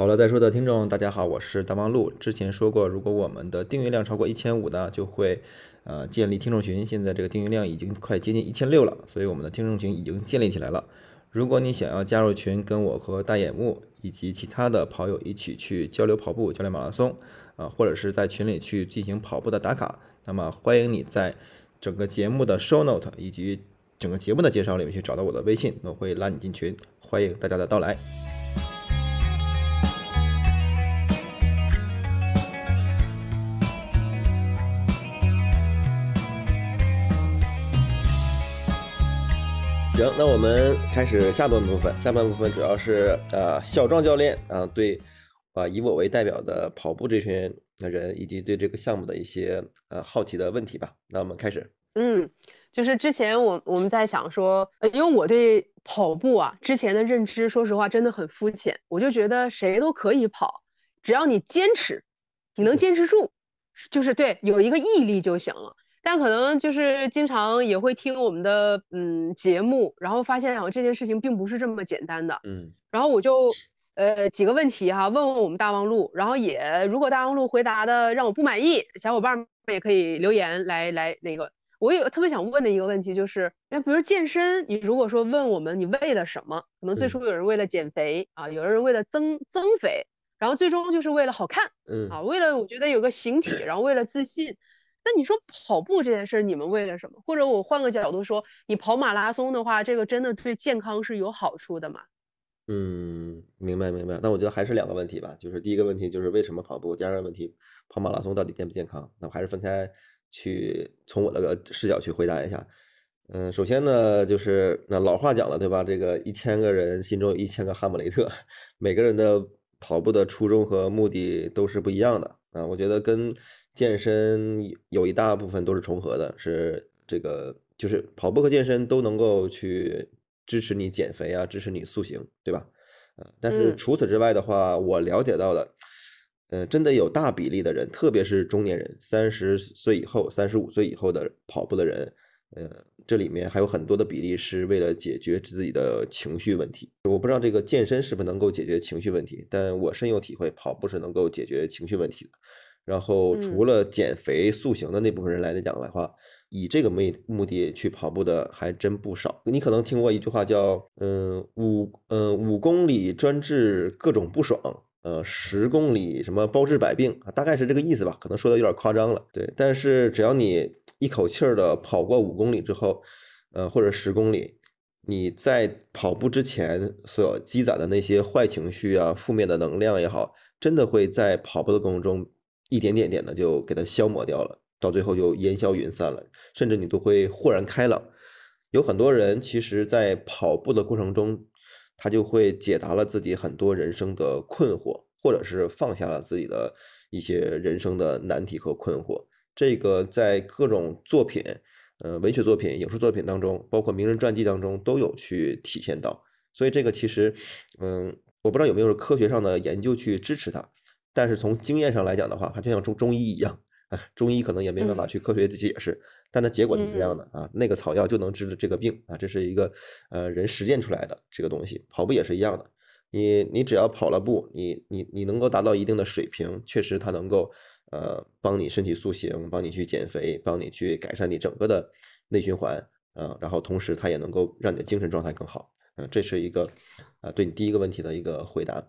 跑了再说的听众，大家好，我是大望路。之前说过，如果我们的订阅量超过一千五呢，就会呃建立听众群。现在这个订阅量已经快接近一千六了，所以我们的听众群已经建立起来了。如果你想要加入群，跟我和大眼目以及其他的跑友一起去交流跑步、交流马拉松啊，或者是在群里去进行跑步的打卡，那么欢迎你在整个节目的 show note 以及整个节目的介绍里面去找到我的微信，我会拉你进群。欢迎大家的到来。行，那我们开始下半部分。下半部分主要是呃，小壮教练啊，对啊，以我为代表的跑步这群人，以及对这个项目的一些呃好奇的问题吧。那我们开始。嗯，就是之前我我们在想说，因为我对跑步啊之前的认知，说实话真的很肤浅，我就觉得谁都可以跑，只要你坚持，你能坚持住，就是对，有一个毅力就行了。但可能就是经常也会听我们的嗯节目，然后发现好像这件事情并不是这么简单的，嗯，然后我就呃几个问题哈问问我们大望路，然后也如果大望路回答的让我不满意，小伙伴们也可以留言来来那个，我有特别想问的一个问题就是，那比如健身，你如果说问我们你为了什么，可能最初有人为了减肥啊，有的人为了增增肥，然后最终就是为了好看，嗯。啊，为了我觉得有个形体，然后为了自信。那你说跑步这件事，你们为了什么？或者我换个角度说，你跑马拉松的话，这个真的对健康是有好处的吗？嗯，明白明白。那我觉得还是两个问题吧，就是第一个问题就是为什么跑步，第二个问题跑马拉松到底健不健康？那我还是分开去从我的视角去回答一下。嗯，首先呢，就是那老话讲了，对吧？这个一千个人心中有一千个哈姆雷特，每个人的跑步的初衷和目的都是不一样的啊。我觉得跟健身有一大部分都是重合的，是这个，就是跑步和健身都能够去支持你减肥啊，支持你塑形，对吧？呃，但是除此之外的话，我了解到的，呃，真的有大比例的人，特别是中年人，三十岁以后、三十五岁以后的跑步的人，呃，这里面还有很多的比例是为了解决自己的情绪问题。我不知道这个健身是不是能够解决情绪问题，但我深有体会，跑步是能够解决情绪问题的。然后除了减肥塑形的那部分人来讲的话，以这个目目的去跑步的还真不少。你可能听过一句话叫“嗯五嗯五公里专治各种不爽，呃十公里什么包治百病”，大概是这个意思吧？可能说的有点夸张了。对，但是只要你一口气儿的跑过五公里之后，呃或者十公里，你在跑步之前所积攒的那些坏情绪啊、负面的能量也好，真的会在跑步的过程中。一点点点的就给它消磨掉了，到最后就烟消云散了，甚至你都会豁然开朗。有很多人其实，在跑步的过程中，他就会解答了自己很多人生的困惑，或者是放下了自己的一些人生的难题和困惑。这个在各种作品，呃，文学作品、影视作品当中，包括名人传记当中都有去体现到。所以这个其实，嗯，我不知道有没有科学上的研究去支持它。但是从经验上来讲的话，它就像中中医一样，啊，中医可能也没办法去科学的解释，但它结果就是这样的啊，那个草药就能治这个病啊，这是一个呃人实践出来的这个东西。跑步也是一样的，你你只要跑了步，你你你能够达到一定的水平，确实它能够呃帮你身体塑形，帮你去减肥，帮你去改善你整个的内循环啊，然后同时它也能够让你的精神状态更好，嗯，这是一个啊对你第一个问题的一个回答。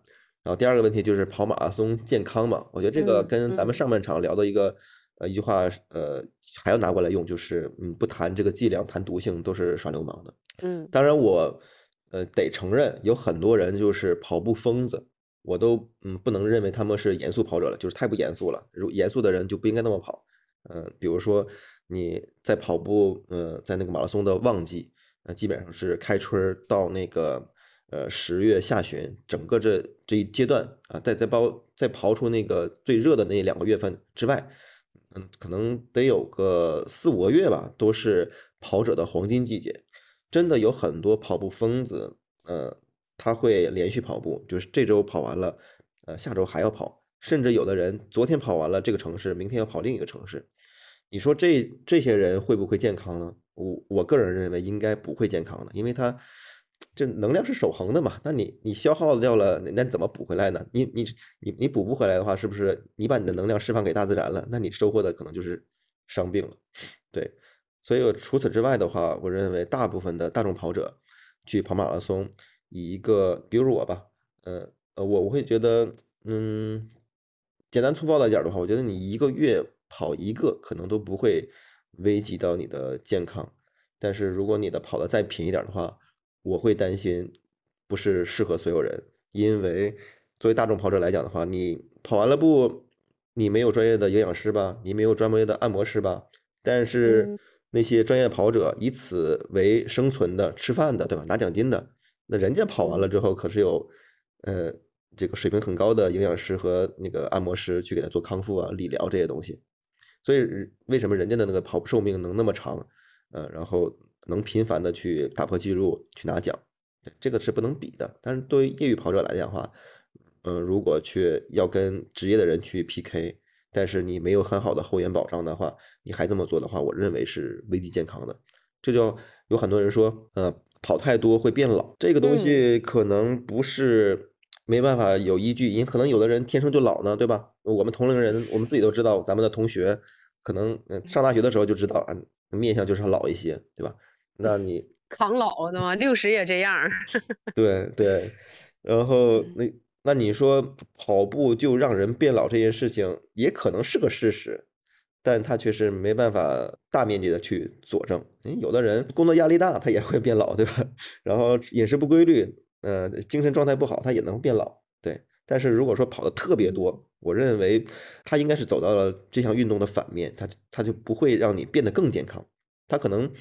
然后第二个问题就是跑马拉松健康嘛？我觉得这个跟咱们上半场聊的一个呃一句话呃还要拿过来用，就是嗯不谈这个剂量谈毒性都是耍流氓的。嗯，当然我呃得承认有很多人就是跑步疯子，我都嗯不能认为他们是严肃跑者了，就是太不严肃了。如严肃的人就不应该那么跑。嗯，比如说你在跑步呃在那个马拉松的旺季，呃基本上是开春到那个。呃，十月下旬，整个这这一阶段啊，在在包在刨出那个最热的那两个月份之外，嗯，可能得有个四五个月吧，都是跑者的黄金季节。真的有很多跑步疯子，呃，他会连续跑步，就是这周跑完了，呃，下周还要跑，甚至有的人昨天跑完了这个城市，明天要跑另一个城市。你说这这些人会不会健康呢？我我个人认为应该不会健康的，因为他。这能量是守恒的嘛？那你你消耗掉了，那怎么补回来呢？你你你你补不回来的话，是不是你把你的能量释放给大自然了？那你收获的可能就是伤病了。对，所以除此之外的话，我认为大部分的大众跑者去跑马拉松，以一个比如我吧，呃呃，我我会觉得，嗯，简单粗暴的一点的话，我觉得你一个月跑一个可能都不会危及到你的健康。但是如果你的跑的再频一点的话，我会担心不是适合所有人，因为作为大众跑者来讲的话，你跑完了步，你没有专业的营养师吧，你没有专门的按摩师吧，但是那些专业跑者以此为生存的、吃饭的，对吧？拿奖金的，那人家跑完了之后可是有，呃，这个水平很高的营养师和那个按摩师去给他做康复啊、理疗这些东西，所以为什么人家的那个跑寿命能那么长？呃，然后能频繁的去打破记录，去拿奖，这个是不能比的。但是对于业余跑者来讲的话，嗯，如果去要跟职业的人去 PK，但是你没有很好的后援保障的话，你还这么做的话，我认为是危及健康的。这就有很多人说，呃，跑太多会变老，这个东西可能不是没办法有依据，因可能有的人天生就老呢，对吧？我们同龄人，我们自己都知道，咱们的同学可能嗯上大学的时候就知道啊。面相就是老一些，对吧？那你 抗老的嘛，六十也这样。对对，然后那那你说跑步就让人变老这件事情，也可能是个事实，但他确实没办法大面积的去佐证。有的人工作压力大，他也会变老，对吧？然后饮食不规律，呃，精神状态不好，他也能变老。对，但是如果说跑的特别多，我认为他应该是走到了这项运动的反面，他他就不会让你变得更健康，他可能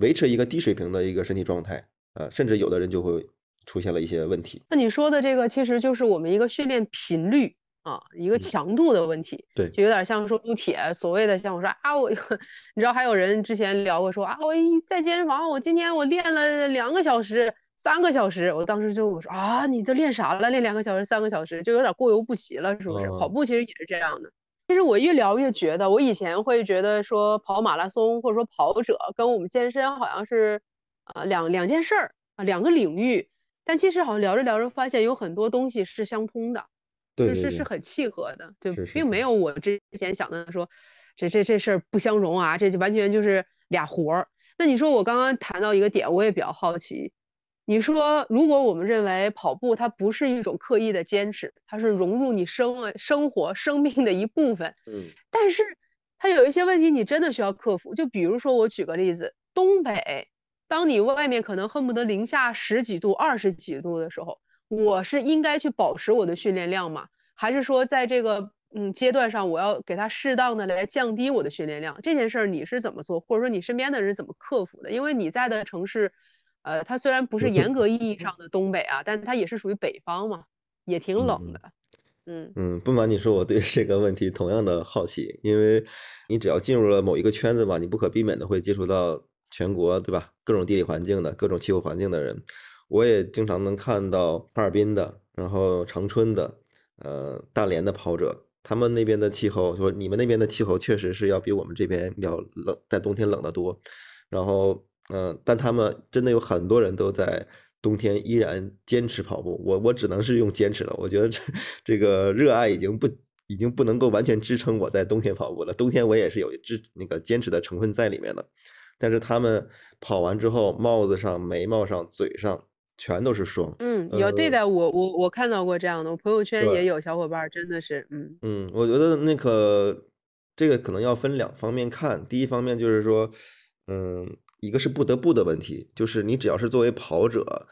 维持一个低水平的一个身体状态，呃，甚至有的人就会出现了一些问题。那你说的这个其实就是我们一个训练频率啊，一个强度的问题，对，就有点像说撸铁，所谓的像我说啊，我 你知道还有人之前聊过说啊，我一在健身房，我今天我练了两个小时。三个小时，我当时就我说啊，你都练啥了？练两个小时、三个小时，就有点过犹不及了，是不是？跑步其实也是这样的。其实我越聊越觉得，我以前会觉得说跑马拉松或者说跑者跟我们健身好像是啊两两件事儿啊两个领域，但其实好像聊着聊着发现有很多东西是相通的，是是是很契合的，对，并没有我之前想的说这这这事儿不相容啊，这就完全就是俩活儿。那你说我刚刚谈到一个点，我也比较好奇。你说，如果我们认为跑步它不是一种刻意的坚持，它是融入你生生活生命的一部分，嗯，但是它有一些问题你真的需要克服。就比如说，我举个例子，东北，当你外面可能恨不得零下十几度、二十几度的时候，我是应该去保持我的训练量吗？还是说在这个嗯阶段上，我要给它适当的来降低我的训练量？这件事儿你是怎么做，或者说你身边的人怎么克服的？因为你在的城市。呃，它虽然不是严格意义上的东北啊，但它也是属于北方嘛，也挺冷的。嗯嗯，不瞒你说，我对这个问题同样的好奇，因为你只要进入了某一个圈子嘛，你不可避免的会接触到全国，对吧？各种地理环境的、各种气候环境的人。我也经常能看到哈尔滨的，然后长春的，呃，大连的跑者，他们那边的气候，说你们那边的气候确实是要比我们这边要冷，在冬天冷得多，然后。嗯，但他们真的有很多人都在冬天依然坚持跑步。我我只能是用坚持了。我觉得这这个热爱已经不已经不能够完全支撑我在冬天跑步了。冬天我也是有支那个坚持的成分在里面的。但是他们跑完之后，帽子上、眉毛上、嘴上全都是霜。嗯，有对的，我我我看到过这样的，我朋友圈也有小伙伴真的是，嗯嗯，我觉得那个这个可能要分两方面看。第一方面就是说，嗯。一个是不得不的问题，就是你只要是作为跑者，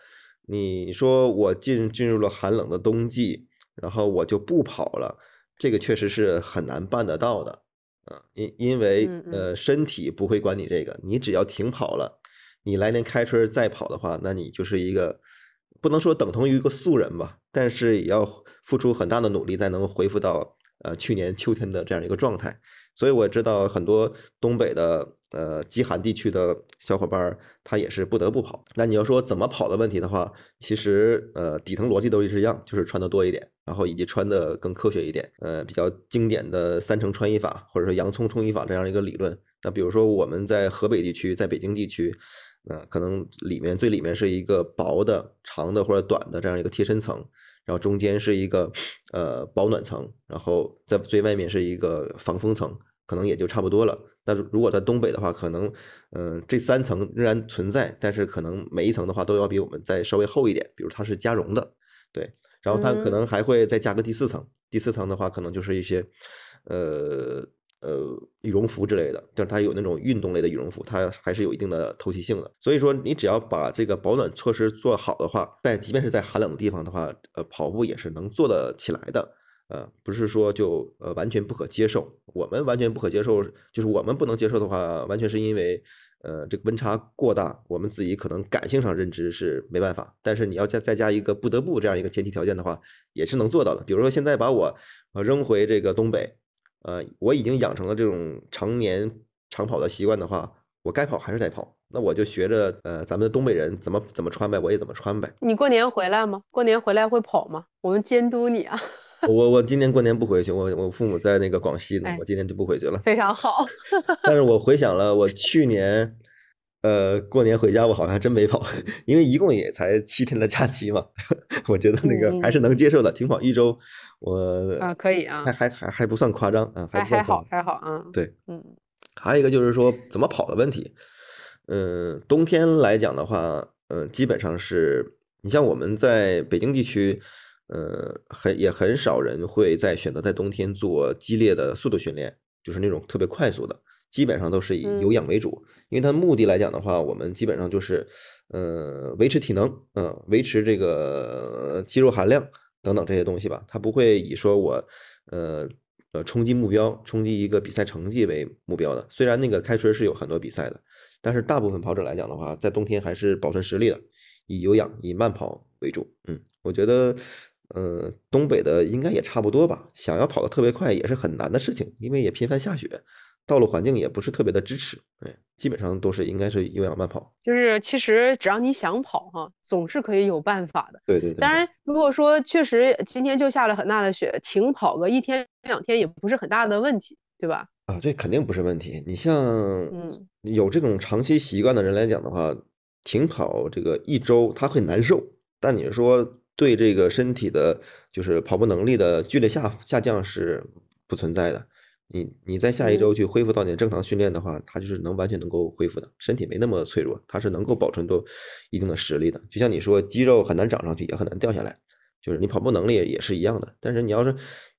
你说我进进入了寒冷的冬季，然后我就不跑了，这个确实是很难办得到的，啊，因因为呃身体不会管你这个，你只要停跑了，你来年开春再跑的话，那你就是一个不能说等同于一个素人吧，但是也要付出很大的努力才能恢复到呃去年秋天的这样一个状态。所以我知道很多东北的呃极寒地区的小伙伴，他也是不得不跑。那你要说怎么跑的问题的话，其实呃底层逻辑都是一样，就是穿的多一点，然后以及穿的更科学一点。呃，比较经典的三层穿衣法，或者说洋葱冲衣法这样一个理论。那比如说我们在河北地区，在北京地区，呃可能里面最里面是一个薄的、长的或者短的这样一个贴身层，然后中间是一个呃保暖层，然后在最外面是一个防风层，可能也就差不多了。那如果在东北的话，可能嗯这三层仍然存在，但是可能每一层的话都要比我们再稍微厚一点，比如它是加绒的，对，然后它可能还会再加个第四层，第四层的话可能就是一些呃。呃，羽绒服之类的，但是它有那种运动类的羽绒服，它还是有一定的透气性的。所以说，你只要把这个保暖措施做好的话，在即便是在寒冷的地方的话，呃，跑步也是能做得起来的。呃，不是说就呃完全不可接受。我们完全不可接受，就是我们不能接受的话，完全是因为呃这个温差过大，我们自己可能感性上认知是没办法。但是你要再再加一个不得不这样一个前提条件的话，也是能做到的。比如说现在把我呃扔回这个东北。呃，我已经养成了这种常年长跑的习惯的话，我该跑还是得跑。那我就学着呃，咱们的东北人怎么怎么穿呗，我也怎么穿呗。你过年回来吗？过年回来会跑吗？我们监督你啊。我我今年过年不回去，我我父母在那个广西呢，我今年就不回去了。非常好。但是我回想了，我去年。呃，过年回家我好像真没跑，因为一共也才七天的假期嘛，我觉得那个还是能接受的，停跑一周，我啊可以啊，还还还还不算夸张啊，还还好还好啊，对，嗯，还有一个就是说怎么跑的问题，嗯，冬天来讲的话，嗯，基本上是你像我们在北京地区，呃，很也很少人会在选择在冬天做激烈的速度训练，就是那种特别快速的。基本上都是以有氧为主，因为它目的来讲的话，我们基本上就是，呃，维持体能，嗯，维持这个肌肉含量等等这些东西吧。它不会以说我，呃，呃，冲击目标、冲击一个比赛成绩为目标的。虽然那个开春是有很多比赛的，但是大部分跑者来讲的话，在冬天还是保存实力的，以有氧、以慢跑为主。嗯，我觉得，呃，东北的应该也差不多吧。想要跑得特别快也是很难的事情，因为也频繁下雪。道路环境也不是特别的支持，哎，基本上都是应该是有氧慢跑。就是其实只要你想跑哈，总是可以有办法的。对对对。当然，如果说确实今天就下了很大的雪，停跑个一天两天也不是很大的问题，对吧？啊，这肯定不是问题。你像有这种长期习惯的人来讲的话，停跑这个一周他会难受，但你说对这个身体的，就是跑步能力的剧烈下下降是不存在的。你你在下一周去恢复到你的正常训练的话，它就是能完全能够恢复的，身体没那么脆弱，它是能够保存住一定的实力的。就像你说，肌肉很难长上去，也很难掉下来，就是你跑步能力也是一样的。但是你要是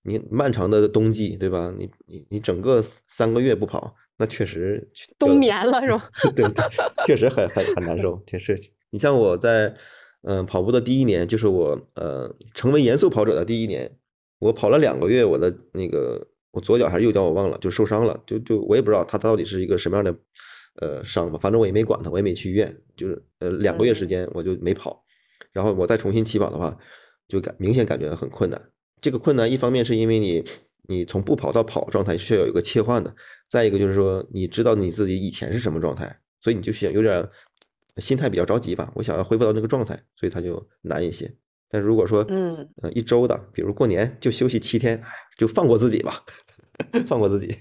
你漫长的冬季，对吧？你你你整个三个月不跑，那确实冬眠了是吧？对对，确实很很很难受。确实，你像我在嗯跑步的第一年，就是我呃成为严肃跑者的第一年，我跑了两个月，我的那个。我左脚还是右脚我忘了，就受伤了，就就我也不知道他到底是一个什么样的呃伤吧，反正我也没管他，我也没去医院，就是呃两个月时间我就没跑，然后我再重新起跑的话，就感明显感觉很困难。这个困难一方面是因为你你从不跑到跑状态需要有一个切换的，再一个就是说你知道你自己以前是什么状态，所以你就想有点心态比较着急吧，我想要恢复到那个状态，所以他就难一些。但如果说嗯呃一周的，比如过年就休息七天，就放过自己吧。放过自己，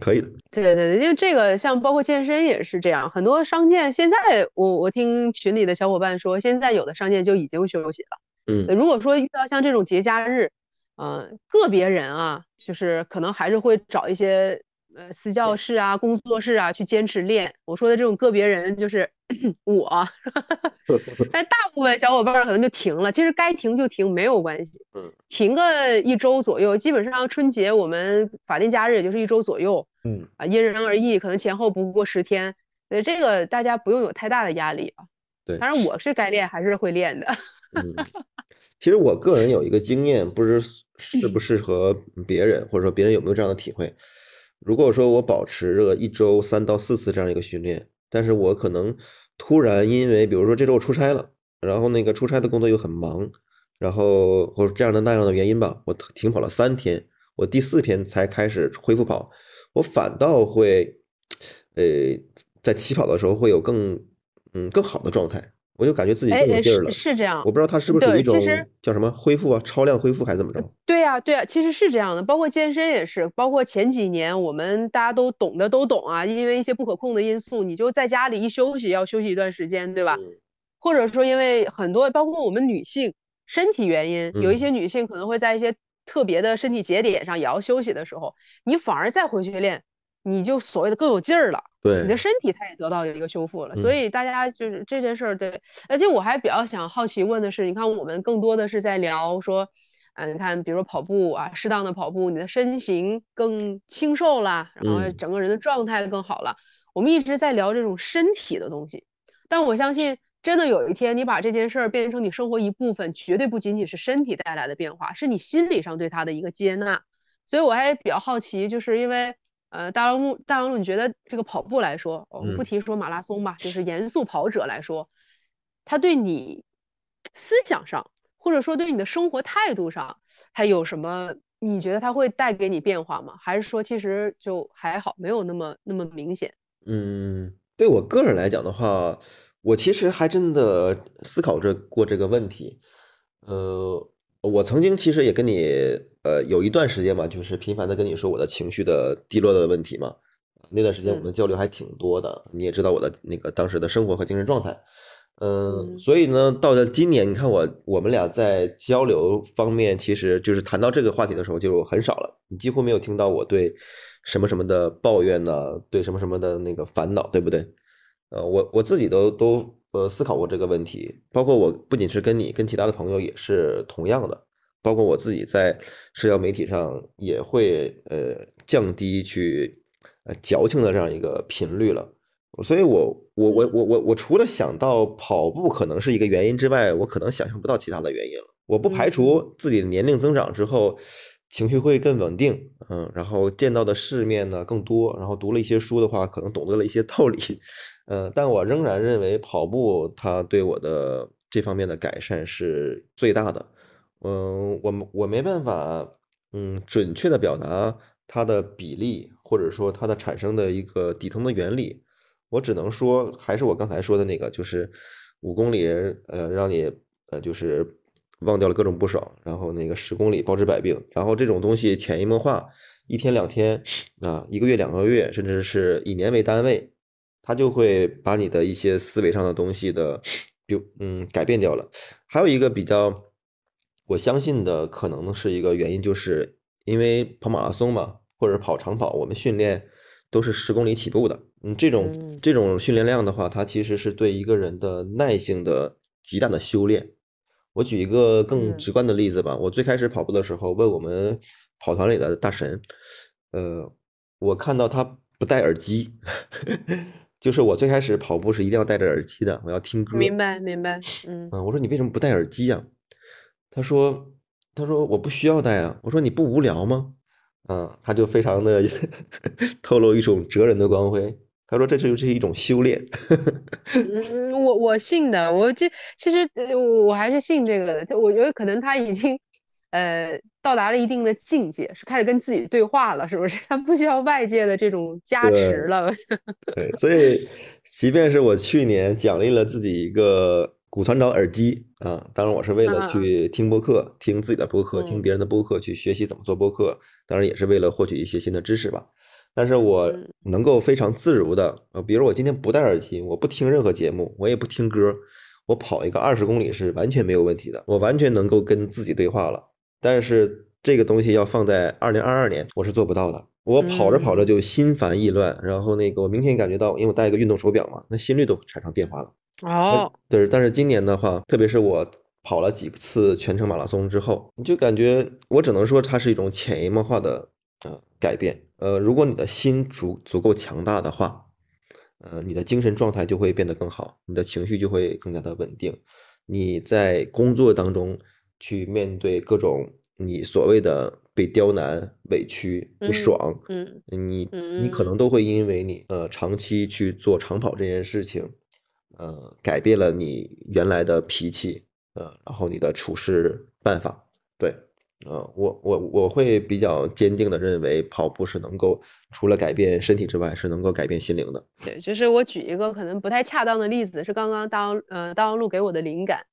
可以的。对对对，因为这个像包括健身也是这样，很多商店现在我我听群里的小伙伴说，现在有的商店就已经休息了。嗯，如果说遇到像这种节假日，嗯，个别人啊，就是可能还是会找一些。呃，私教室啊，工作室啊，去坚持练。我说的这种个别人就是 我，但大部分小伙伴可能就停了。其实该停就停，没有关系。嗯，停个一周左右，基本上春节我们法定假日也就是一周左右。嗯，啊，因人而异，可能前后不过十天。所以这个大家不用有太大的压力啊。对，当然我是该练还是会练的。嗯，其实我个人有一个经验，不知适不适合别人，或者说别人有没有这样的体会。如果说我保持着一周三到四次这样一个训练，但是我可能突然因为比如说这周我出差了，然后那个出差的工作又很忙，然后或者这样的那样的原因吧，我停跑了三天，我第四天才开始恢复跑，我反倒会，呃，在起跑的时候会有更嗯更好的状态，我就感觉自己更有劲儿了。是这样我，不知道它是不是属于，一种叫什么恢复啊，超量恢复还是怎么着？对呀，对呀，其实是这样的，包括健身也是，包括前几年我们大家都懂的都懂啊，因为一些不可控的因素，你就在家里一休息要休息一段时间，对吧？嗯或者说因为很多，包括我们女性身体原因，有一嗯些女性可能会在一些特别的身体节点上也要休息的时候，你反而再回去练，你就所谓的更有劲儿了。你的，身体它也得到一个修复了，所嗯。以大家就是这件事儿，对，而且我还比较想好奇问的是，你看我们更多的是在聊说，嗯，你看比如说跑步啊，适当的跑步，你的身形更清瘦啦，然后嗯。整个人的状态更好了，我们一直在聊这种身体的东西，但我相信真的有一天你把这件事儿变成你生活一部分，绝对不仅仅是身体带来的变化，是你心理上对它的一个接纳，所以我还比较好奇，就是因为。呃，大王路，大王路，你觉得这个跑步来说，我们不嗯提说马拉松吧，就是严肃跑者来说，他对你思想上，或者说对你的生活态度上，他有什么？你觉得他会带给你变化吗？还是说其实就还好，没有那么那么明显？嗯，对我个人来讲的话，我其实还真的思考着过这个问题。呃，我曾经其实也跟你呃有一段时间嘛，就是频繁的跟你说我的情绪的低落的问题嘛。那段时间我们嗯交流还挺多的，你也知道我的那个当时的生活和精神状态。嗯，嗯所以呢，到了今年，你看我我们俩在交流方面，其实就是谈到这个话题的时候就很少了，你几乎没有听到我对什么什么的抱怨呐、对什么什么的那个烦恼，对不对？呃，我我自己都都呃思考过这个问题，包括我不仅是跟你，跟其他的朋友也是同样的，包括我自己在社交媒体上也会呃降低去呃矫情的这样一个频率了。所以我我我我我我除了想到跑步可能是一个原因之外，我可能想象不到其他的原因了。我不排除自己的年龄增长之后，情绪会更稳定，嗯，然后见到的世面呢更多，然后读了一些书的话，可能懂得了一些道理，呃，但我仍然认为跑步它对我的这方面的改善是最大的。嗯，我我没办法，嗯，准确的表达它的比例，或者说它的产生的一个底层的原理。我只能说，还是我刚才说的那个，就是五公里，呃，让你呃，就是忘掉了各种不爽，然后那个十公里包治百病，然后这种东西潜移默化，一天两天啊，一个月两个月，甚至是以年为单位，它就会把你的一些思维上的东西的，就嗯改变掉了。还有一个比较，我相信的可能是一个原因，就是因为跑马拉松嘛，或者跑长跑，我们训练都是十公里起步的。嗯，这种嗯这种训练量的话，它其实是对一个人的耐性的极大的修炼。我举一个更嗯直观的例子吧，我最开始跑步的时候，问我们跑团里的大神，呃，我看到他不戴耳机，就是我最开始跑步是一定要戴着耳机的，我要听歌。明白明白，嗯嗯，我说你为什么不戴耳机呀、他说，他说我不需要戴啊。我说你不无聊吗？嗯，他就非常的 透露一种哲人的光辉。他说这是这是一种修炼。嗯，我我信的，我这其实呃我我还是信这个的，就我觉得可能他已经呃到达了一定的境界，是开始跟自己对话了，是不是？他不需要外界的这种加持了。对，所以即便是我去年奖励了自己一个骨团长耳机啊，当然我是为了啊去听播客，听自己的播客，听嗯别人的播客，去学习怎么做播客，当然也是为了获取一些新的知识吧。但是我嗯能够非常自如的，呃，比如我今天不戴耳机，我不听任何节目，我也不听歌，我跑一个二十公里是完全没有问题的，我完全能够跟自己对话了。但是这个东西要放在二零二二年，我是做不到的。我跑着跑着嗯就心烦意乱，然后那个我明显感觉到，因为我戴一个运动手表嘛，那心率都产生变化了。哦，对，但是今年的话，特别是我跑了几次全程马拉松之后，你就感觉我只能说它是一种潜移默化的呃改变。呃，如果你的心足足够强大的话，呃，你的精神状态就会变得更好，你的情绪就会更加的稳定。你在工作当中去面对各种你所谓的被刁难、委屈、不嗯爽，嗯你你可嗯能都会因为你呃长期去做长跑这件事情，呃，改变了你原来的脾气，呃，然后你的处事办法，对，呃，我我我会比较坚定的认为，跑步是能够除了改变身体之外，是能够改变心灵的。对，就是我举一个可能不太恰当的例子，是刚刚大王呃大王路给我的灵感，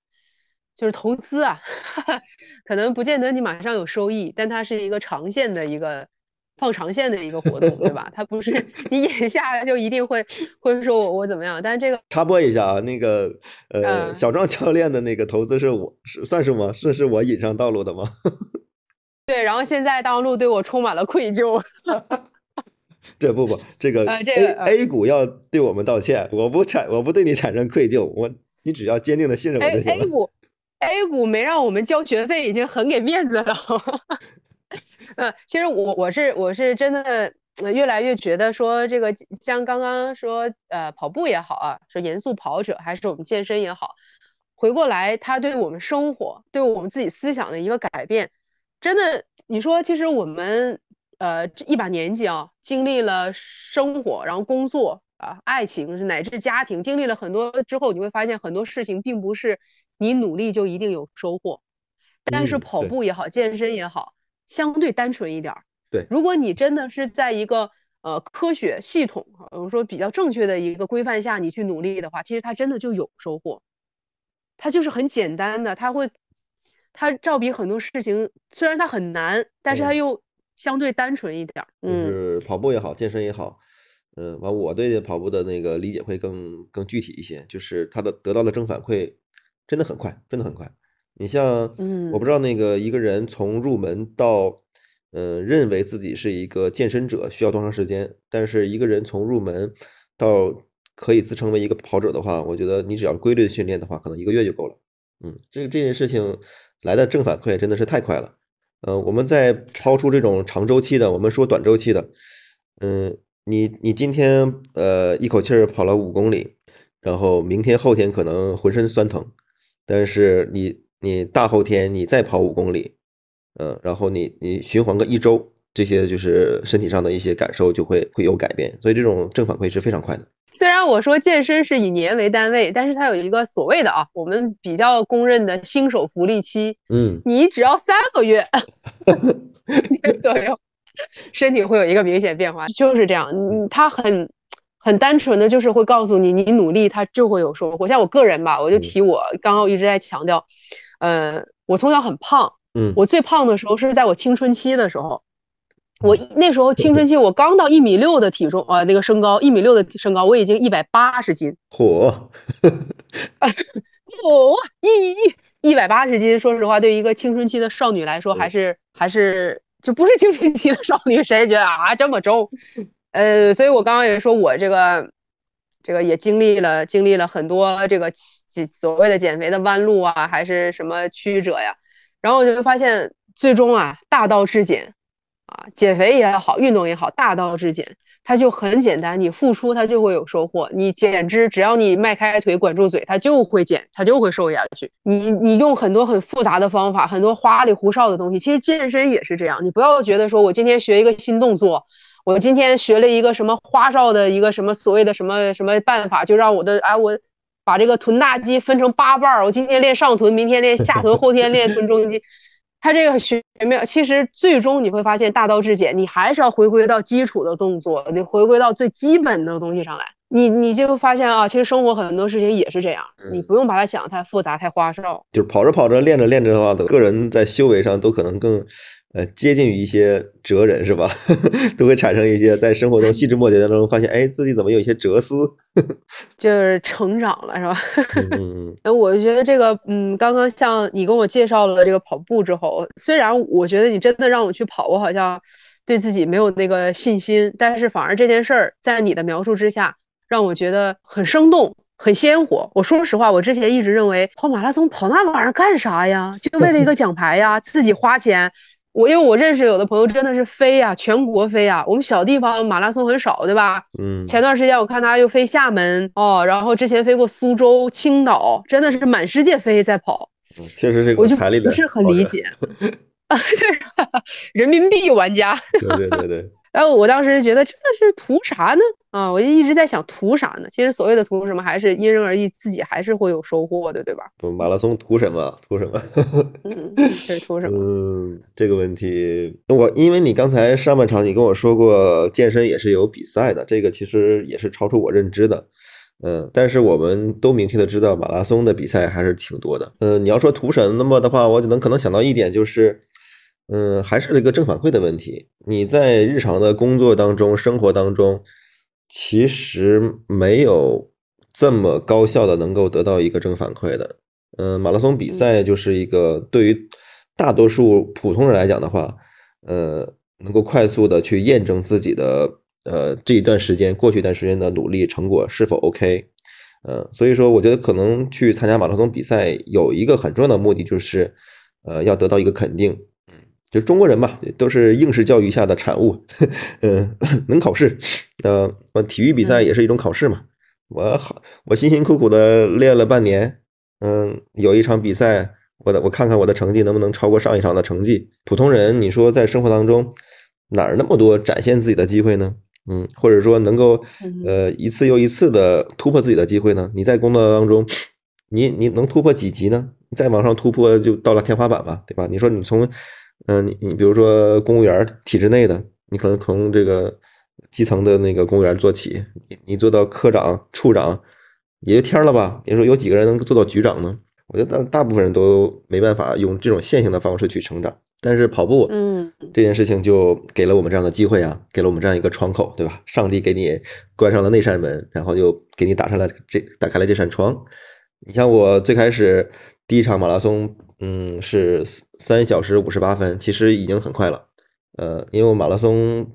就是投资啊，可能不见得你马上有收益，但它是一个长线的一个放长线的一个活动，对吧？它不是你眼下就一定会会说我我怎么样，但是这个插播一下啊，那个呃嗯小壮教练的那个投资是我是算是吗？是是我引上道路的吗？对，然后现在大王路对我充满了愧疚。这不不，这个呃这 A 个呃 A 股要对我们道歉，我不产我不对你产生愧疚，我你只要坚定的信任我 A 就行 A 了。股 A 股没让我们交学费，已经很给面子了。嗯，其实我我是我是真的越来越觉得说这个像刚刚说呃跑步也好啊，说严肃跑者还是我们健身也好，回过来它对我们生活对我们自己思想的一个改变，真的你说其实我们呃这一把年纪啊，经历了生活，然后工作啊、爱情乃至家庭，经历了很多之后，你会发现很多事情并不是你努力就一定有收获。但是跑步也好，健身也好，相对单纯一点儿。对如果你真的是在一个呃科学系统，呃我说比较正确的一个规范下，你去努力的话，其实它真的就有收获。它就是很简单的，它会，它照比很多事情，虽然它很难，但是它嗯又相对单纯一点儿。就嗯，是跑步也好，健身也好，嗯，完我对跑步的那个理解会更更具体一些，就是它的得到的正反馈真的很快，真的很快。你像，嗯我不嗯知道那个一个人从入门到，嗯、认为自己是一个健身者需要多长时间，但是一个人从入门到可以自称为一个跑者的话，我觉得你只要规律的训练的话，可能一个月就够了。嗯，这个这件事情来的正反馈真的是太快了。呃，我们在抛出这种长周期的，我们说短周期的，嗯，你你今天呃一口气儿跑了五公里，然后明天后天可能浑身酸疼，但是你你大后天你再跑五公里，嗯，然后你你循环个一周，这些就是身体上的一些感受就会会有改变，所以这种正反馈是非常快的。虽然我说健身是以年为单位，但是它有一个所谓的啊，我们比较公认的新手福利期，嗯，你只要三 个月左右，身体会有一个明显变化，就是这样。嗯，它很很单纯的就是会告诉你，你努力它就会有收获。像我个人吧，我就嗯提我刚刚我一直在强调，呃，我从小很胖，嗯，我最胖的时候是在我青春期的时候。我那时候青春期，我刚到一米六的体重，呃，那个身高一米六的身高，我已经一百八十斤，嚯，哦，一一一百八十斤，说实话，对于一个青春期的少女来说，还是还是就不是青春期的少女，谁觉得啊这么重？呃，所以我刚刚也说，我这个这个也经历了经历了很多这个所谓的减肥的弯路啊，还是什么曲折呀，然后我就发现，最终啊，大道至简啊，减肥也好，运动也好，大道至简。它就很简单，你付出它就会有收获，你减脂只要你迈开腿管住嘴，它就会减，它就会瘦下去。你你用很多很复杂的方法，很多花里胡哨的东西，其实健身也是这样。你不要觉得说我今天学一个新动作，我今天学了一个什么花哨的一个什么所谓的什么什么办法，就让我的哎我把这个臀大肌分成八瓣儿，我今天练上臀，明天练下臀，后天练臀中肌。他这个学没有，其实最终你会发现大道至简，你还是要回归到基础的动作，你回归到最基本的东西上来。你你就发现啊，其实生活很多事情也是这样，你不用把它想的太复杂、太花哨。就是跑着跑着练着练着的话，个人在修为上都可能更呃接近于一些哲人，是吧？都会产生一些在生活中细枝末节当中发现，哎，自己怎么有一些哲思？就是成长了，是吧？嗯嗯 呃，我觉得这个，嗯，刚刚像你跟我介绍了这个跑步之后，虽然我觉得你真的让我去跑，我好像对自己没有那个信心，但是反而这件事儿在你的描述之下，让我觉得很生动、很鲜活。我说实话，我之前一直认为跑马拉松跑那玩意儿干啥呀？就为了一个奖牌呀，自己花钱。我因为我认识有的朋友真的是飞呀，全国飞呀。我们小地方马拉松很少，对吧？嗯，前段时间我看他又飞厦门哦，然后之前飞过苏州、青岛，真的是满世界飞在跑，嗯确实是我就个财力的不是很。理解。人民币玩家，对对对对，然后我当时觉得这是图啥呢？啊，我就一直在想图啥呢？其实所谓的图什么，还是因人而异，自己还是会有收获的，对吧？马拉松图什么？图什么？嗯，这是图什么？嗯，这个问题，我因为你刚才上半场你跟我说过，健身也是有比赛的，这个其实也是超出我认知的。嗯，但是我们都明确的知道，马拉松的比赛还是挺多的。嗯，你要说图什么的话，我就能可能想到一点，就是，嗯，还是这个正反馈的问题。你在日常的工作当中、生活当中，其实没有这么高效的能够得到一个正反馈的。嗯，马拉松比赛就是一个对于大多数普通人来讲的话，呃，能够快速的去验证自己的。呃，这一段时间过去一段时间的努力成果是否 OK？呃，所以说我觉得可能去参加马拉松比赛有一个很重要的目的就是，呃，要得到一个肯定。嗯，就中国人嘛，都是应试教育下的产物。嗯 能考试，呃，体育比赛也是一种考试嘛。我好，我辛辛苦苦的练了半年，嗯，有一场比赛，我的我看看我的成绩能不能超过上一场的成绩。普通人，你说在生活当中哪儿那么多展现自己的机会呢？嗯，或者说能够呃一次又一次的突破自己的机会呢？你在工作当中，你你能突破几级呢？你再往上突破就到了天花板吧，对吧？你说你从嗯你你比如说公务员体制内的，你可能从这个基层的那个公务员做起，你你做到科长、处长也就天了吧？你说有几个人能做到局长呢？我觉得大大部分人都没办法用这种线性的方式去成长。但是跑步，嗯，这件事情就给了我们这样的机会啊，给了我们这样一个窗口，对吧？上帝给你关上了那扇门，然后就给你打上了这打开了这扇窗。你像我最开始第一场马拉松，嗯，是三小时五十八分，其实已经很快了。呃，因为马拉松，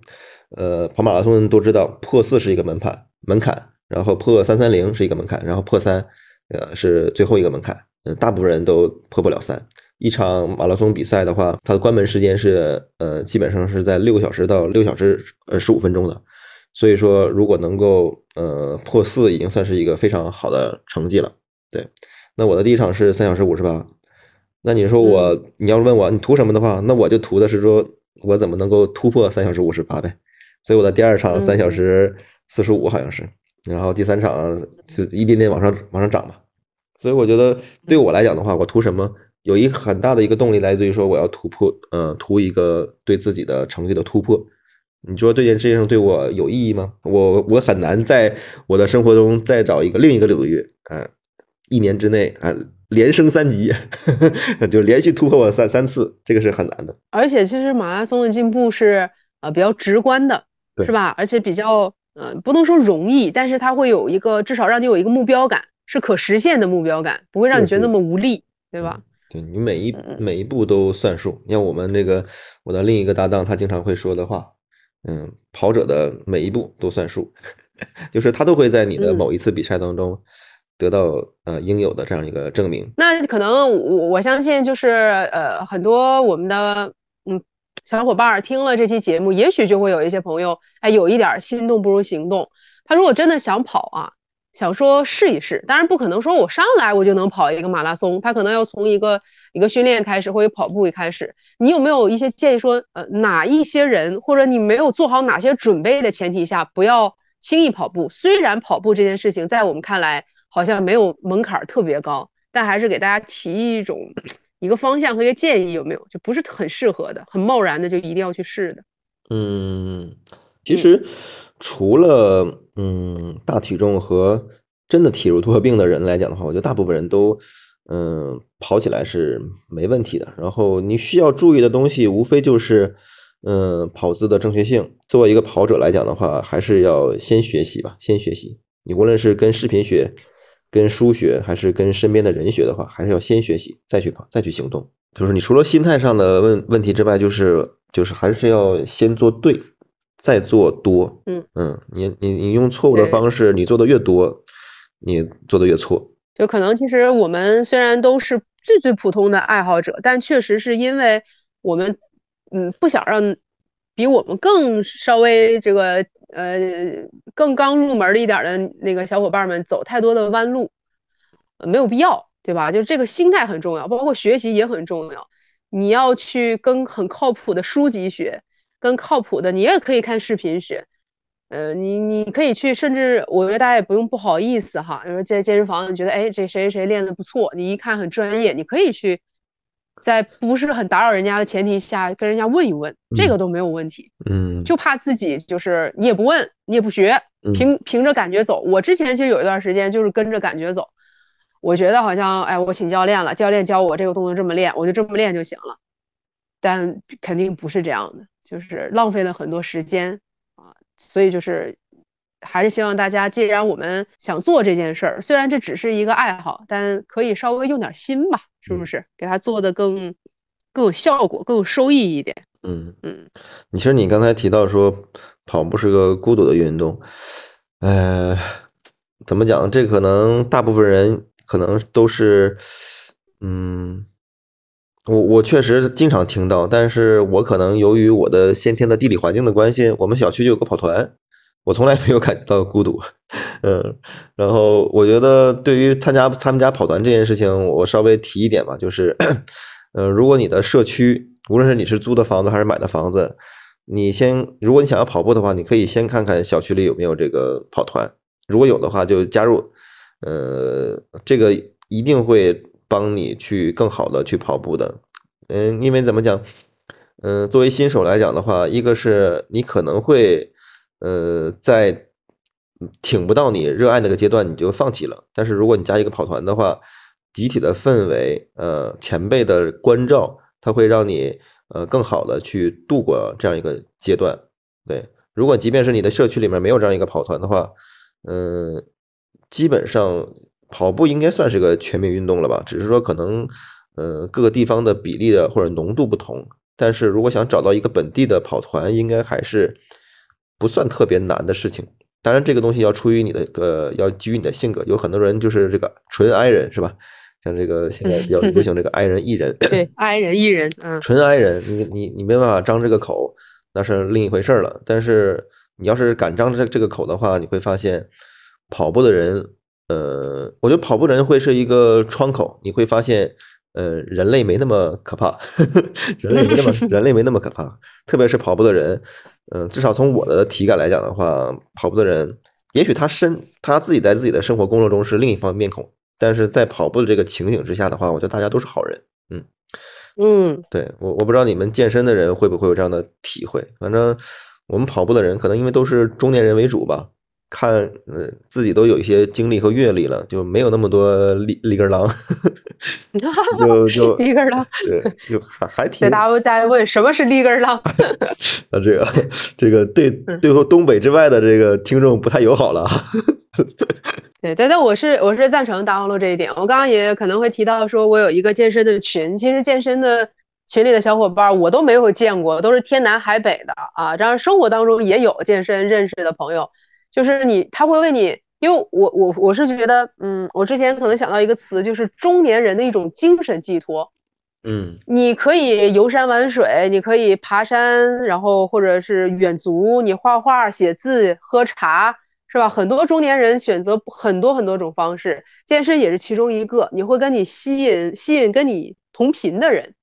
呃，跑马拉松人都知道，破四是一个门槛门槛，然后破三三零是一个门槛，然后破三，呃，是最后一个门槛。嗯，大部分人都破不了三。一场马拉松比赛的话，它的关门时间是呃，基本上是在六个小时到六小时呃十五分钟的。所以说，如果能够呃破四，已经算是一个非常好的成绩了。对，那我的第一场是三小时五十八。那你说我，你要是问我你图什么的话，那我就图的是说我怎么能够突破三小时五十八呗。所以我的第二场三小时四十五好像是，然后第三场就一点点往上往上涨嘛。所以我觉得对我来讲的话，我图什么？有一个很大的一个动力来自于说我要突破，呃，图一个对自己的成绩的突破。你说这件事情对我有意义吗？我我很难在我的生活中再找一个另一个领域，啊，一年之内啊连升三级，就连续突破我三三次，这个是很难的。而且其实马拉松的进步是呃比较直观的，是吧？而且比较呃不能说容易，但是它会有一个至少让你有一个目标感，是可实现的目标感，不会让你觉得那么无力，对吧？对你每一每一步都算数，像我们这个我的另一个搭档，他经常会说的话，嗯，跑者的每一步都算数，就是他都会在你的某一次比赛当中得到呃应有的这样一个证明。那可能我我相信就是呃很多我们的嗯小伙伴听了这期节目，也许就会有一些朋友哎有一点心动不如行动，他如果真的想跑啊。想说试一试，当然不可能说我上来我就能跑一个马拉松，他可能要从一个一个训练开始，或者跑步一开始。你有没有一些建议说，呃，哪一些人或者你没有做好哪些准备的前提下，不要轻易跑步？虽然跑步这件事情在我们看来好像没有门槛特别高，但还是给大家提一种一个方向和一个建议，有没有？就不是很适合的，很贸然的就一定要去试的。嗯，其实。除了嗯大体重和真的体弱多病的人来讲的话，我觉得大部分人都嗯跑起来是没问题的。然后你需要注意的东西，无非就是嗯跑姿的正确性。作为一个跑者来讲的话，还是要先学习吧，先学习。你无论是跟视频学、跟书学，还是跟身边的人学的话，还是要先学习，再去跑，再去行动。就是你除了心态上的问问题之外，就是就是还是要先做对。再做多，嗯嗯，你你你用错误的方式，你做的越多，你做的越错。就可能其实我们虽然都是最最普通的爱好者，但确实是因为我们嗯不想让比我们更稍微这个呃更刚入门的一点的那个小伙伴们走太多的弯路，没有必要，对吧？就这个心态很重要，包括学习也很重要。你要去跟很靠谱的书籍学。跟靠谱的，你也可以看视频学。呃，你你可以去，甚至我觉得大家也不用不好意思哈。比如说在健身房，你觉得哎这谁谁谁练的不错，你一看很专业，你可以去，在不是很打扰人家的前提下跟人家问一问，这个都没有问题。嗯，就怕自己就是你也不问，你也不学，凭凭着感觉走。我之前其实有一段时间就是跟着感觉走，我觉得好像哎我请教练了，教练教我这个动作这么练，我就这么练就行了。但肯定不是这样的，就是浪费了很多时间啊。所以就是，还是希望大家，既然我们想做这件事儿，虽然这只是一个爱好，但可以稍微用点心吧，是不是？给他做的更更有效果，更有收益一点。嗯嗯。你其实你刚才提到说，跑步是个孤独的运动，呃，怎么讲？这可能大部分人可能都是，嗯。我我确实经常听到，但是我可能由于我的先天的地理环境的关系，我们小区就有个跑团，我从来没有感觉到孤独，嗯，然后我觉得对于参加参加跑团这件事情，我稍微提一点吧，就是，嗯，如果你的社区，无论是你是租的房子还是买的房子，你先，如果你想要跑步的话，你可以先看看小区里有没有这个跑团，如果有的话就加入，呃，这个一定会。帮你去更好的去跑步的，嗯，因为怎么讲，嗯，作为新手来讲的话，一个是你可能会，呃，在挺不到你热爱那个阶段，你就放弃了。但是如果你加一个跑团的话，集体的氛围，呃，前辈的关照，它会让你呃更好的去度过这样一个阶段。对，如果即便是你的社区里面没有这样一个跑团的话，嗯，基本上。跑步应该算是个全民运动了吧？只是说可能，呃，各个地方的比例的或者浓度不同。但是如果想找到一个本地的跑团，应该还是不算特别难的事情。当然，这个东西要出于你的个，要基于你的性格。有很多人就是这个纯 I 人，是吧？像这个现在比较流行这个 I 人 E 人。对，I 人 E 人，嗯，纯 I 人，你你你没办法张这个口，那是另一回事了。但是你要是敢张这这个口的话，你会发现跑步的人。呃，我觉得跑步的人会是一个窗口，你会发现，呃，人类没那么可怕，人类没那么人类没那么可怕，特别是跑步的人，嗯，至少从我的体感来讲的话，跑步的人，也许他身他自己在自己的生活工作中是另一方面孔，但是在跑步的这个情景之下的话，我觉得大家都是好人，嗯嗯，对我我不知道你们健身的人会不会有这样的体会，反正我们跑步的人可能因为都是中年人为主吧。看，呃，自己都有一些经历和阅历了，就没有那么多立立根狼，就就立根狼，对，就还还挺。大家在问什么是立根狼？啊，这个这个对对东北之外的这个听众不太友好了。对，但但我是我是赞成大望路这一点。我刚刚也可能会提到，说我有一个健身的群，其实健身的群里的小伙伴我都没有见过，都是天南海北的啊。这样生活当中也有健身认识的朋友。就是你，他会为你，因为我我我是觉得，嗯，我之前可能想到一个词，就是中年人的一种精神寄托，嗯，你可以游山玩水，你可以爬山，然后或者是远足，你画画、写字、喝茶，是吧？很多中年人选择很多很多种方式，健身也是其中一个。你会跟你吸引吸引跟你同频的人，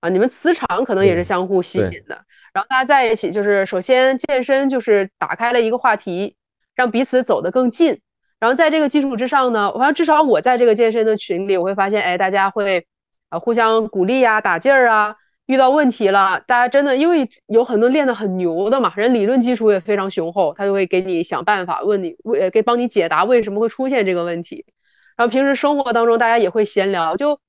啊，你们磁场可能也是相互吸引的。然后大家在一起，就是首先健身就是打开了一个话题，让彼此走得更近。然后在这个基础之上呢，我反正至少我在这个健身的群里，我会发现，哎，大家会啊互相鼓励啊，打劲儿啊。遇到问题了，大家真的因为有很多练得很牛的嘛，人理论基础也非常雄厚，他就会给你想办法，问你为给帮你解答为什么会出现这个问题。然后平时生活当中大家也会闲聊，就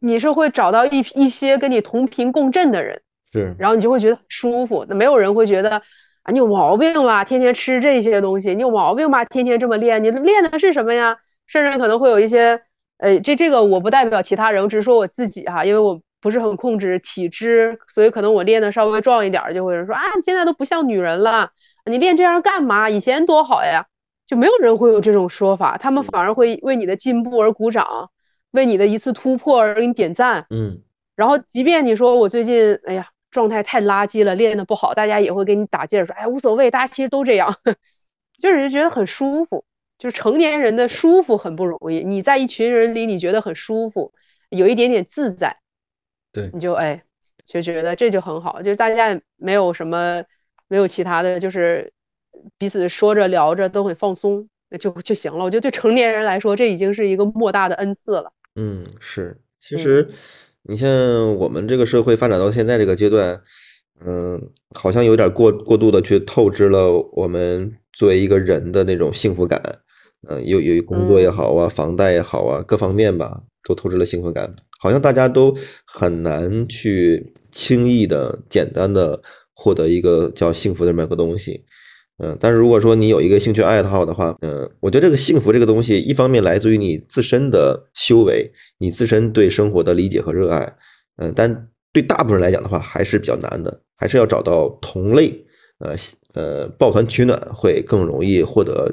你是会找到一一些跟你同频共振的人。是，然后你就会觉得舒服，那没有人会觉得啊，你有毛病吧？天天吃这些东西，你有毛病吧？天天这么练，你练的是什么呀？甚至可能会有一些，呃，这这个我不代表其他人，我只是说我自己哈，因为我不是很控制体脂，所以可能我练的稍微壮一点，就会有人说啊，你现在都不像女人了，你练这样干嘛？以前多好呀，就没有人会有这种说法，他们反而会为你的进步而鼓掌，为你的一次突破而给你点赞，嗯，然后即便你说我最近，哎呀。状态太垃圾了，练的不好，大家也会给你打劲儿，说哎无所谓，大家其实都这样，就是就觉得很舒服，就是成年人的舒服很不容易。你在一群人里，你觉得很舒服，有一点点自在，对，你就哎就觉得这就很好，就是大家没有什么没有其他的，就是彼此说着聊着都很放松，那就就行了。我觉得对成年人来说，这已经是一个莫大的恩赐了。嗯，是，其实你像我们这个社会发展到现在这个阶段，嗯，好像有点过过度的去透支了我们作为一个人的那种幸福感，嗯，有有工作也好啊，房贷也好啊，各方面吧，都透支了幸福感，好像大家都很难去轻易的、简单的获得一个叫幸福的这么个东西。嗯，但是如果说你有一个兴趣爱好的话，嗯，我觉得这个幸福这个东西，一方面来自于你自身的修为，你自身对生活的理解和热爱，嗯，但对大部分人来讲的话，还是比较难的，还是要找到同类，呃呃，抱团取暖会更容易获得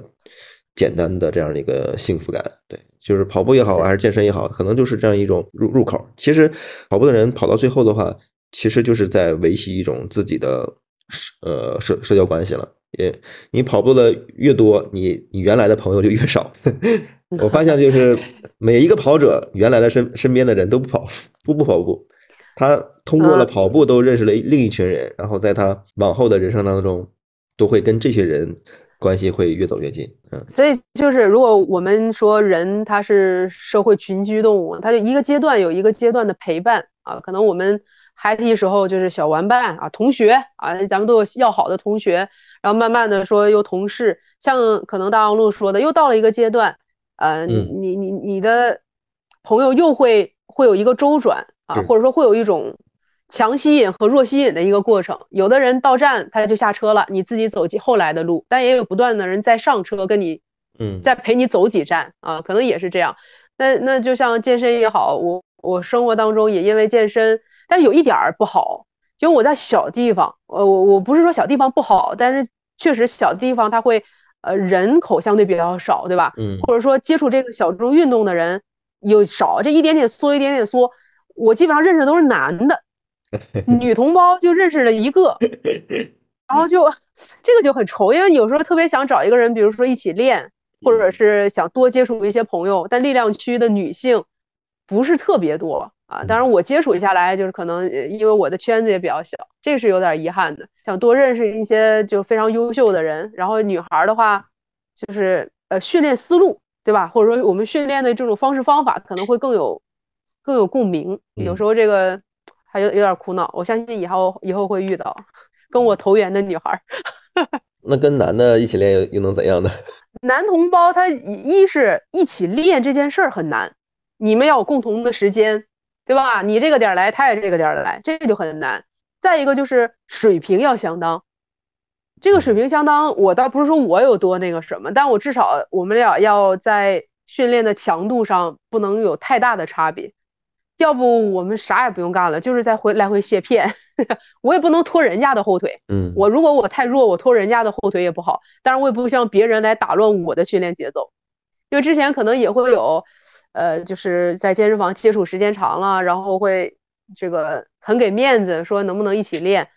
简单的这样的一个幸福感。对，就是跑步也好，还是健身也好，可能就是这样一种入入口。其实跑步的人跑到最后的话，其实就是在维系一种自己的社呃社社交关系了。也，你跑步的越多，你你原来的朋友就越少。我发现就是每一个跑者原来的身身边的人都不跑，不不跑步，他通过了跑步都认识了另一群人，然后在他往后的人生当中，都会跟这些人关系会越走越近。嗯，所以就是如果我们说人他是社会群居动物，他就一个阶段有一个阶段的陪伴啊，可能我们孩提时候就是小玩伴啊，同学啊，咱们都有要好的同学。然后慢慢的说，又同事，像可能大王路说的，又到了一个阶段，呃，你你你你的朋友又会会有一个周转啊，或者说会有一种强吸引和弱吸引的一个过程。有的人到站他就下车了，你自己走进后来的路，但也有不断的人在上车跟你，嗯，再陪你走几站啊，可能也是这样。那那就像健身也好，我我生活当中也因为健身，但是有一点儿不好。因为我在小地方，呃，我我不是说小地方不好，但是确实小地方它会，呃，人口相对比较少，对吧？嗯。或者说接触这个小众运动的人又少，这一点点缩，一点点缩，我基本上认识的都是男的，女同胞就认识了一个，然后就这个就很愁，因为有时候特别想找一个人，比如说一起练，或者是想多接触一些朋友，但力量区的女性不是特别多。啊，当然我接触下来就是可能因为我的圈子也比较小，这是有点遗憾的。想多认识一些就非常优秀的人，然后女孩的话，就是呃训练思路，对吧？或者说我们训练的这种方式方法可能会更有更有共鸣。有时候这个还有有点苦恼，我相信以后以后会遇到跟我投缘的女孩。那跟男的一起练又又能怎样呢？男同胞他一是一起练这件事儿很难，你们要有共同的时间。对吧？你这个点来，他也这个点来，这个就很难。再一个就是水平要相当，这个水平相当，我倒不是说我有多那个什么，但我至少我们俩要在训练的强度上不能有太大的差别，要不我们啥也不用干了，就是在回来回卸片。我也不能拖人家的后腿，嗯，我如果我太弱，我拖人家的后腿也不好。但是我也不希望别人来打乱我的训练节奏，因为之前可能也会有。呃，就是在健身房接触时间长了，然后会这个很给面子，说能不能一起练，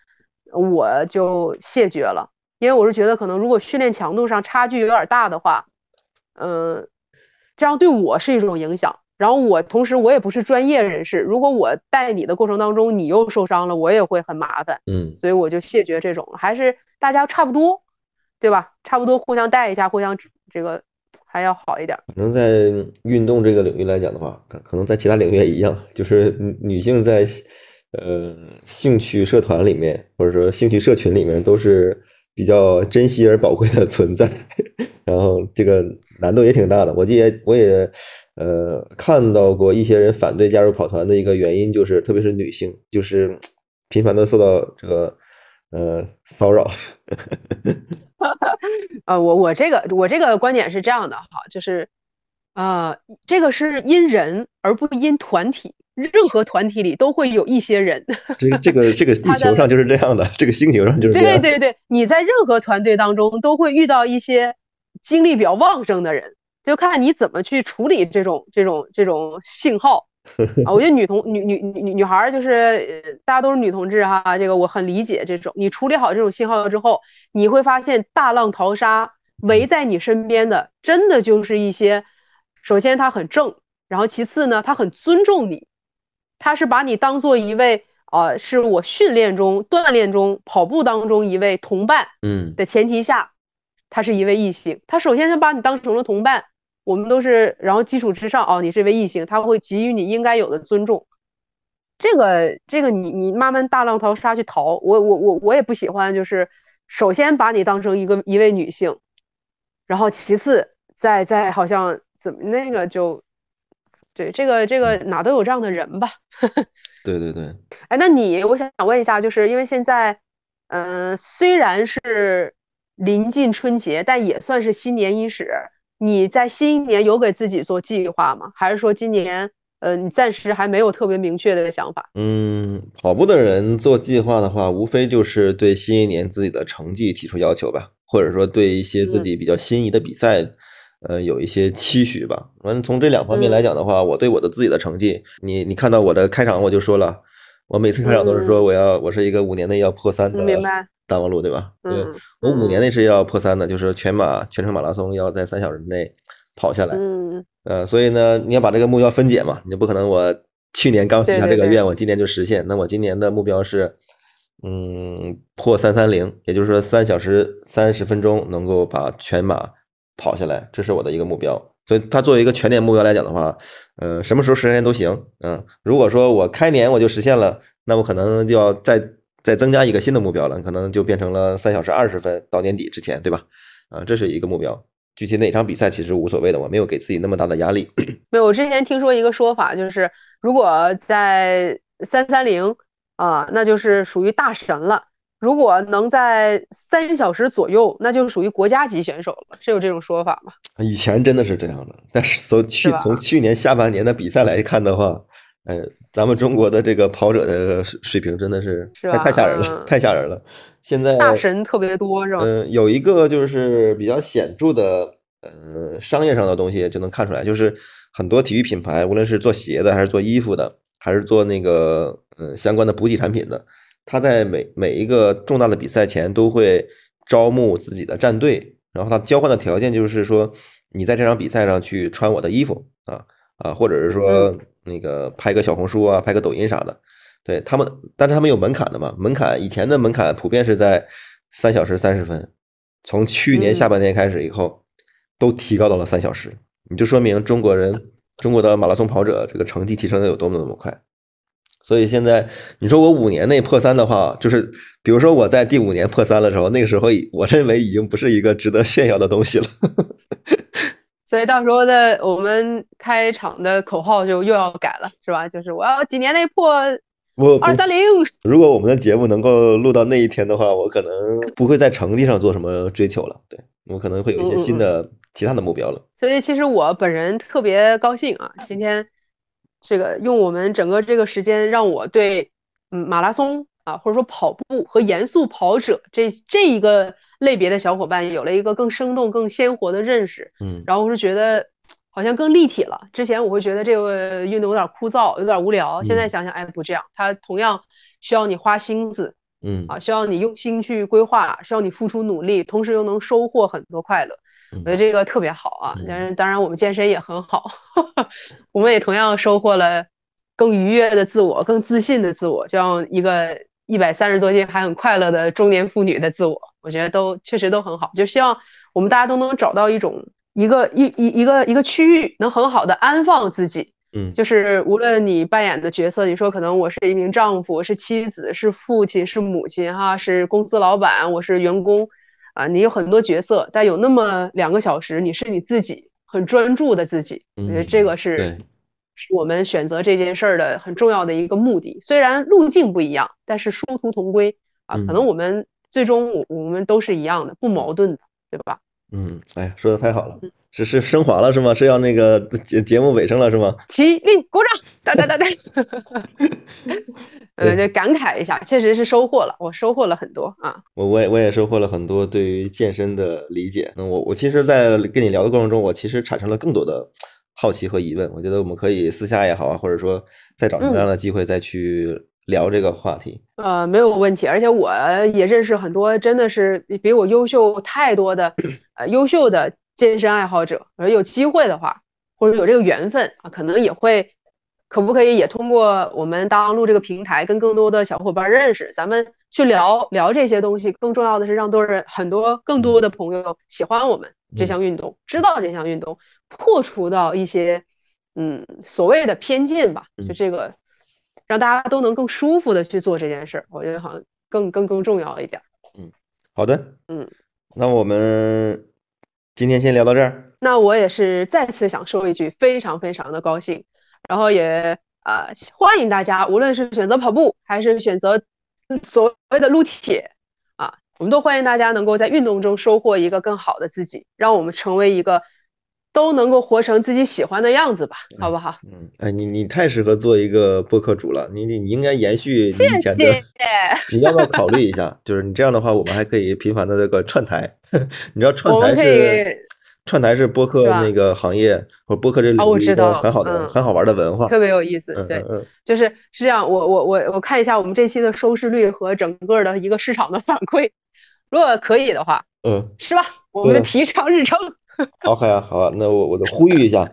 我就谢绝了，因为我是觉得可能如果训练强度上差距有点大的话，嗯，这样对我是一种影响。然后我同时我也不是专业人士，如果我带你的过程当中你又受伤了，我也会很麻烦，嗯，所以我就谢绝这种，还是大家差不多，对吧？差不多互相带一下，互相这个。还要好一点。反正在运动这个领域来讲的话，可可能在其他领域也一样，就是女性在呃兴趣社团里面，或者说兴趣社群里面，都是比较珍惜而宝贵的存在。然后这个难度也挺大的。我记得我也呃看到过一些人反对加入跑团的一个原因，就是特别是女性，就是 频繁的受到这个呃骚扰。呃，我我这个我这个观点是这样的哈，就是，呃，这个是因人而不因团体，任何团体里都会有一些人。这个这个这个地球上就是这样的，这个星球上就是这样。对对对，你在任何团队当中都会遇到一些精力比较旺盛的人，就看你怎么去处理这种这种这种信号。啊，我觉得女同女女女女孩就是大家都是女同志哈，这个我很理解这种。你处理好这种信号之后，你会发现大浪淘沙，围在你身边的真的就是一些，首先他很正，然后其次呢他很尊重你，他是把你当做一位啊，是我训练中、锻炼中、跑步当中一位同伴，嗯。的前提下，他是一位异性，他首先他把你当成了同伴，我们都是，然后基础之上，哦，你是一位异性，他会给予你应该有的尊重。这个这个你你慢慢大浪淘沙去淘，我我我我也不喜欢，就是首先把你当成一个一位女性，然后其次再再好像怎么那个就，对这个这个哪都有这样的人吧。对对对，哎，那你我想问一下，就是因为现在，嗯、虽然是临近春节，但也算是新年伊始。你在新一年有给自己做计划吗？还是说今年，呃，你暂时还没有特别明确的想法？嗯，跑步的人做计划的话，无非就是对新一年自己的成绩提出要求吧，或者说对一些自嗯己比较心仪的比赛，呃，有一些期许吧。完，从这两方面来嗯讲的话，我对我的自己的成绩，你你看到我的开场我就说了，我每次开场都是说我要我是一个五年内要破三的嗯明白大望路，对吧？对，嗯我五年内是要破三的，就是全马全程马拉松要在三小时内跑下来。嗯呃，所以呢，你要把这个目标分解嘛，你不可能我去年刚许下这个愿，我今年就实现。那我今年的目标是，嗯，破三三零，也就是说三小时三十分钟能够把全马跑下来，这是我的一个目标。所以它作为一个全年目标来讲的话，呃，什么时候实现都行。嗯，如果说我开年我就实现了，那我可能就要再再增加一个新的目标了，可能就变成了三小时二十分到年底之前，对吧？啊，这是一个目标。具体哪场比赛其实无所谓的，我没有给自己那么大的压力。没有，我之前听说一个说法，就是如果在三三零啊，那就是属于大神了；如果能在三小时左右，那就属于国家级选手了。是有这种说法吗？以前真的是这样的，但是从去是从去年下半年的比赛来看的话，呃，咱们中国的这个跑者的水水平真的是太是吧太吓人了，嗯太吓人了。现在大神特别多，是吧？嗯、有一个就是比较显著的，呃，商业上的东西就能看出来，就是很多体育品牌，无论是做鞋的，还是做衣服的，还是做那个呃相关的补给产品的，他在每每一个重大的比赛前都会招募自己的战队，然后他交换的条件就是说，你在这场比赛上去穿我的衣服啊啊，或者是说那个拍个小红书啊，拍个抖音啥的。对他们，但是他们有门槛的嘛？门槛以前的门槛普遍是在三小时三十分，从去年下嗯半年开始以后，都提高到了三小时，你就说明中国人中国的马拉松跑者这个成绩提升的有多么多么快。所以现在你说我五年内破三的话，就是比如说我在第五年破三的时候，那个时候我认为已经不是一个值得炫耀的东西了。所以到时候的我们开场的口号就又要改了，是吧？就是我要几年内破我二三零。如果我们的节目能够录到那一天的话，我可能不会在成绩上做什么追求了。对我可能会有一些新的其他的目标了。所以其实我本人特别高兴啊，今天这个用我们整个这个时间，让我对嗯马拉松啊，或者说跑步和严肃跑者这这一个类别的小伙伴有了一个更生动、更鲜活的认识。嗯然后我是觉得好像更立体了。之前我会觉得这个运动有点枯燥，有点无聊，现在嗯想想，哎，不这样，它同样需要你花心思嗯啊，需要你用心去规划，需要你付出努力，同时又能收获很多快乐。我觉得嗯这个特别好啊，嗯当然，当然我们健身也很好，我们也同样收获了更愉悦的自我、更自信的自我，就像一个一百三十多斤还很快乐的中年妇女的自我，我觉得都确实都很好。就希望我们大家都能找到一种一个一一一个一个区域，能很好的安放自己。嗯就是无论你扮演的角色，你说可能我是一名丈夫，是妻子，是父亲，是母亲，哈，是公司老板，我是员工，啊，你有很多角色，但有那么两个小时，你是你自己，很专注的自己，我觉得这个嗯是对是我们选择这件事儿的很重要的一个目的。虽然路径不一样，但是殊途同归啊，可能嗯我们最终我我们都是一样的，不矛盾的，对吧？嗯，哎呀，说的太好了，是是升华了是吗？是要那个节节目尾声了是吗？起立，鼓掌，哒哒哒哒。呃，就感慨一下，确实是收获了，我收获了很多啊。我我也我也收获了很多对于健身的理解。那我我其实，在跟你聊的过程中，我其实产生了更多的好奇和疑问。我觉得我们可以私下也好啊，或者说再找什么样的机会再去聊这个话题。呃，没有问题，而且我也认识很多真的是比我优秀太多的，呃，优秀的健身爱好者。而有机会的话，或者有这个缘分啊，可能也会可不可以也通过我们大望路这个平台，跟更多的小伙伴认识，咱们去聊聊这些东西。更重要的是，让多人很多更多的朋友喜欢我们这项运动，知道这项运动，破除到一些嗯所谓的偏见吧。就这个，让大家都能更舒服的去做这件事儿，我觉得好像更更更重要一点。嗯，好的，嗯，那我们今天先聊到这儿。那我也是再次想说一句，非常非常的高兴。然后也啊，欢迎大家，无论是选择跑步还是选择所谓的撸铁啊，我们都欢迎大家能够在运动中收获一个更好的自己，让我们成为一个都能够活成自己喜欢的样子吧，好不好？嗯，哎，你你太适合做一个播客主了，你你你应该延续以前的，你要不要考虑一下？就是你这样的话，我们还可以频繁的那个串台，你知道串台是。串台是播客那个行业或者播客这里一个很好的、很好玩的文化，特别有意思。对，就是是这样。我我我我看一下我们这期的收视率和整个的一个市场的反馈，如果可以的话，嗯，是吧？我们的提倡日程。好，好呀，好啊。那我我就呼吁一下，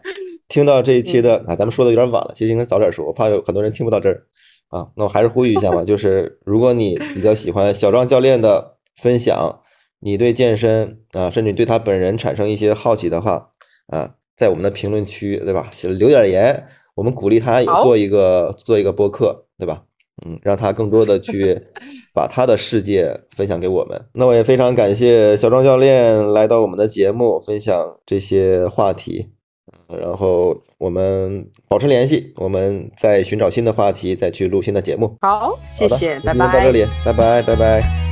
听到这一期的啊，咱们说的有点晚了，其实应该早点说，我怕有很多人听不到这儿啊。那我还是呼吁一下吧，就是 如果你比较喜欢小壮教练的分享。你对健身啊，甚至对他本人产生一些好奇的话啊，在我们的评论区，对吧？写留点言，我们鼓励他也做一个做一个播客，对吧？嗯，让他更多的去把他的世界分享给我们。那我也非常感谢小庄教练来到我们的节目，分享这些话题。然后我们保持联系，我们再寻找新的话题，再去录新的节目。好，谢谢，拜拜。到这里，拜拜，拜拜。